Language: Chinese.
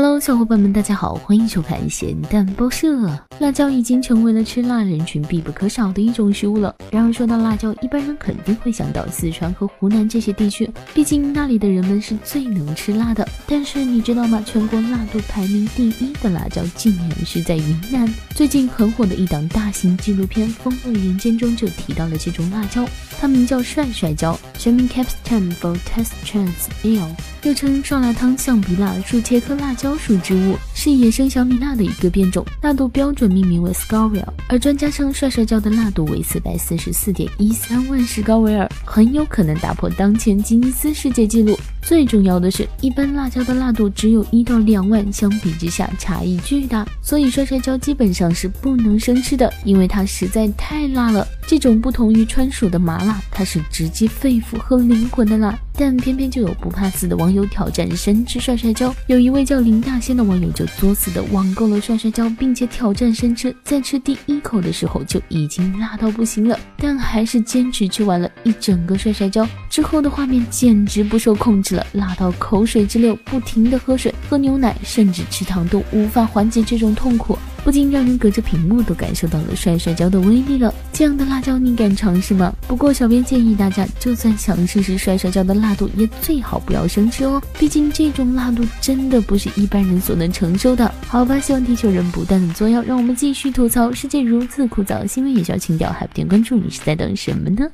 Hello，小伙伴们，大家好，欢迎收看咸蛋报社。辣椒已经成为了吃辣人群必不可少的一种食物了。然而说到辣椒，一般人肯定会想到四川和湖南这些地区，毕竟那里的人们是最能吃辣的。但是你知道吗？全国辣度排名第一的辣椒竟然是在云南。最近很火的一档大型纪录片《风味人间》中就提到了这种辣椒，它名叫帅帅椒，全名 Capstan for Test Trans Eel，又称酸辣汤象鼻辣，树茄科辣椒高属植物，是野生小米辣的一个变种，辣度标准命名为 Scoville，而专家称帅帅椒的辣度为四百四十四点一三万史高维尔，很有可能打破当前吉尼斯世界纪录。最重要的是，一般辣椒的辣度只有一到两万，相比之下差异巨大，所以帅帅椒基本上是不能生吃的，因为它实在太辣了。这种不同于川蜀的麻辣，它是直击肺腑和灵魂的辣。但偏偏就有不怕死的网友挑战生吃帅帅椒，有一位叫林大仙的网友就作死的网购了帅帅椒，并且挑战生吃，在吃第一口的时候就已经辣到不行了，但还是坚持吃完了一整个帅帅椒。之后的画面简直不受控制了，辣到口水直流，不停的喝水、喝牛奶，甚至吃糖都无法缓解这种痛苦。不禁让人隔着屏幕都感受到了帅帅椒的威力了。这样的辣椒你敢尝试吗？不过小编建议大家，就算想试试帅帅椒的辣度，也最好不要生吃哦。毕竟这种辣度真的不是一般人所能承受的。好吧，希望地球人不断的作妖，让我们继续吐槽世界如此枯燥，新闻也需要情调，还不点关注，你是在等什么呢？